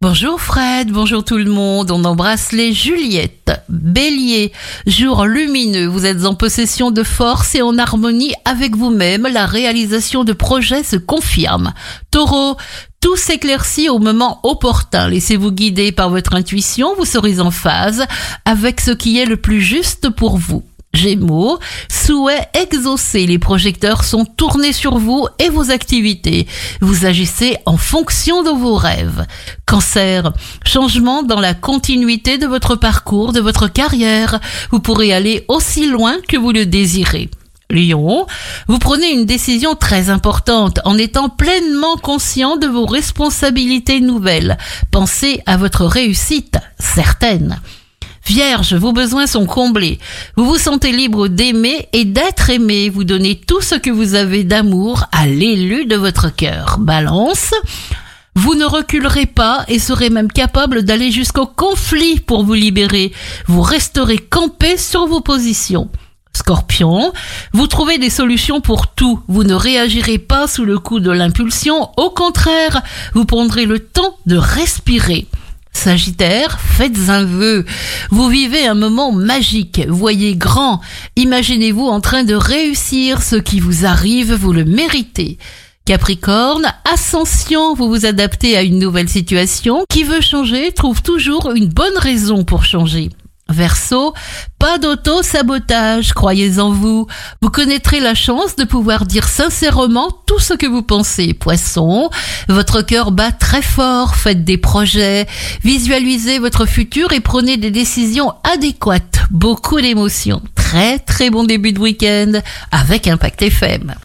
Bonjour Fred, bonjour tout le monde, on embrasse les Juliettes. Bélier, jour lumineux, vous êtes en possession de force et en harmonie avec vous-même, la réalisation de projets se confirme. Taureau, tout s'éclaircit au moment opportun, laissez-vous guider par votre intuition, vous serez en phase avec ce qui est le plus juste pour vous. Gémeaux, souhait exaucé, les projecteurs sont tournés sur vous et vos activités. Vous agissez en fonction de vos rêves. Cancer, changement dans la continuité de votre parcours, de votre carrière. Vous pourrez aller aussi loin que vous le désirez. Lion, vous prenez une décision très importante en étant pleinement conscient de vos responsabilités nouvelles. Pensez à votre réussite certaine. Vierge, vos besoins sont comblés. Vous vous sentez libre d'aimer et d'être aimé. Vous donnez tout ce que vous avez d'amour à l'élu de votre cœur. Balance. Vous ne reculerez pas et serez même capable d'aller jusqu'au conflit pour vous libérer. Vous resterez campé sur vos positions. Scorpion, vous trouvez des solutions pour tout. Vous ne réagirez pas sous le coup de l'impulsion. Au contraire, vous prendrez le temps de respirer. Sagittaire, faites un vœu. Vous vivez un moment magique. Voyez grand. Imaginez-vous en train de réussir ce qui vous arrive, vous le méritez. Capricorne, ascension, vous vous adaptez à une nouvelle situation. Qui veut changer trouve toujours une bonne raison pour changer. Verseau, pas d'auto-sabotage, croyez en vous. Vous connaîtrez la chance de pouvoir dire sincèrement tout ce que vous pensez. Poisson, votre cœur bat très fort, faites des projets, visualisez votre futur et prenez des décisions adéquates. Beaucoup d'émotions. Très très bon début de week-end avec Impact FM.